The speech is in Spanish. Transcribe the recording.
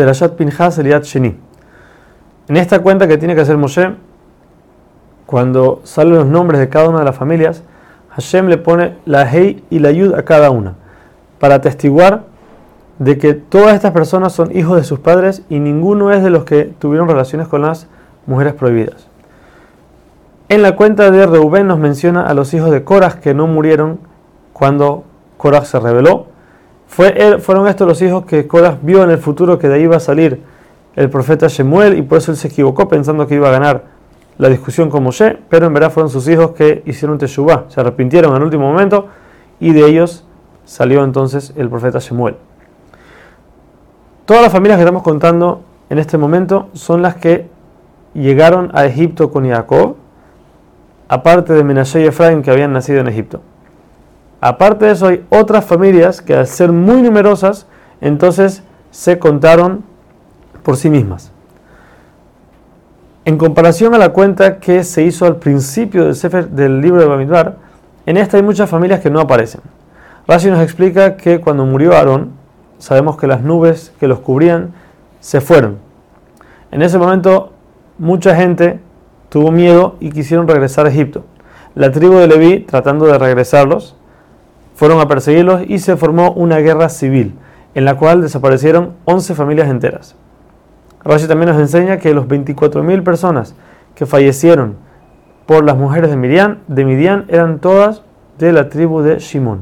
Perashat Pinchas Eliat Sheni. En esta cuenta que tiene que hacer Moshe, cuando salen los nombres de cada una de las familias, Hashem le pone la Hei y la Yud a cada una, para atestiguar de que todas estas personas son hijos de sus padres y ninguno es de los que tuvieron relaciones con las mujeres prohibidas. En la cuenta de Reuben nos menciona a los hijos de Korah que no murieron cuando Korah se rebeló. Fue fueron estos los hijos que Korah vio en el futuro que de ahí iba a salir el profeta Shemuel y por eso él se equivocó pensando que iba a ganar la discusión con Moshe, pero en verdad fueron sus hijos que hicieron Teshuvah, se arrepintieron en el último momento y de ellos salió entonces el profeta Shemuel. Todas las familias que estamos contando en este momento son las que llegaron a Egipto con Jacob, aparte de Menashe y Efraín que habían nacido en Egipto. Aparte de eso, hay otras familias que al ser muy numerosas, entonces se contaron por sí mismas. En comparación a la cuenta que se hizo al principio del, Sefer, del libro de Bamidbar, en esta hay muchas familias que no aparecen. Rashi nos explica que cuando murió Aarón, sabemos que las nubes que los cubrían se fueron. En ese momento, mucha gente tuvo miedo y quisieron regresar a Egipto. La tribu de Leví, tratando de regresarlos, fueron a perseguirlos y se formó una guerra civil, en la cual desaparecieron 11 familias enteras. Rashi también nos enseña que los 24.000 personas que fallecieron por las mujeres de Midian, de Midian eran todas de la tribu de Shimon.